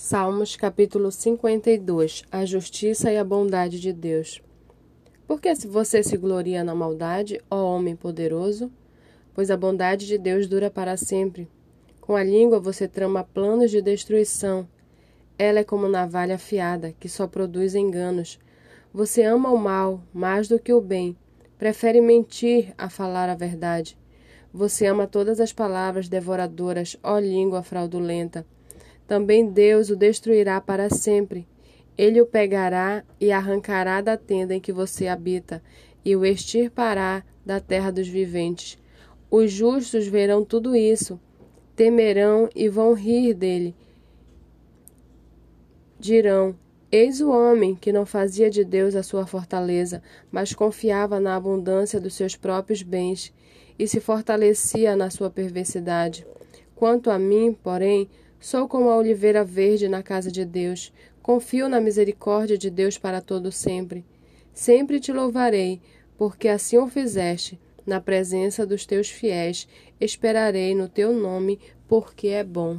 Salmos capítulo 52 A justiça e a bondade de Deus. Por que você se gloria na maldade, ó homem poderoso? Pois a bondade de Deus dura para sempre. Com a língua você trama planos de destruição. Ela é como navalha afiada, que só produz enganos. Você ama o mal mais do que o bem, prefere mentir a falar a verdade. Você ama todas as palavras devoradoras, ó língua fraudulenta. Também Deus o destruirá para sempre. Ele o pegará e arrancará da tenda em que você habita, e o extirpará da terra dos viventes. Os justos verão tudo isso, temerão e vão rir dele. Dirão: Eis o homem que não fazia de Deus a sua fortaleza, mas confiava na abundância dos seus próprios bens e se fortalecia na sua perversidade. Quanto a mim, porém, Sou como a oliveira verde na casa de Deus. Confio na misericórdia de Deus para todo sempre. Sempre te louvarei, porque assim o fizeste. Na presença dos teus fiéis, esperarei no teu nome, porque é bom.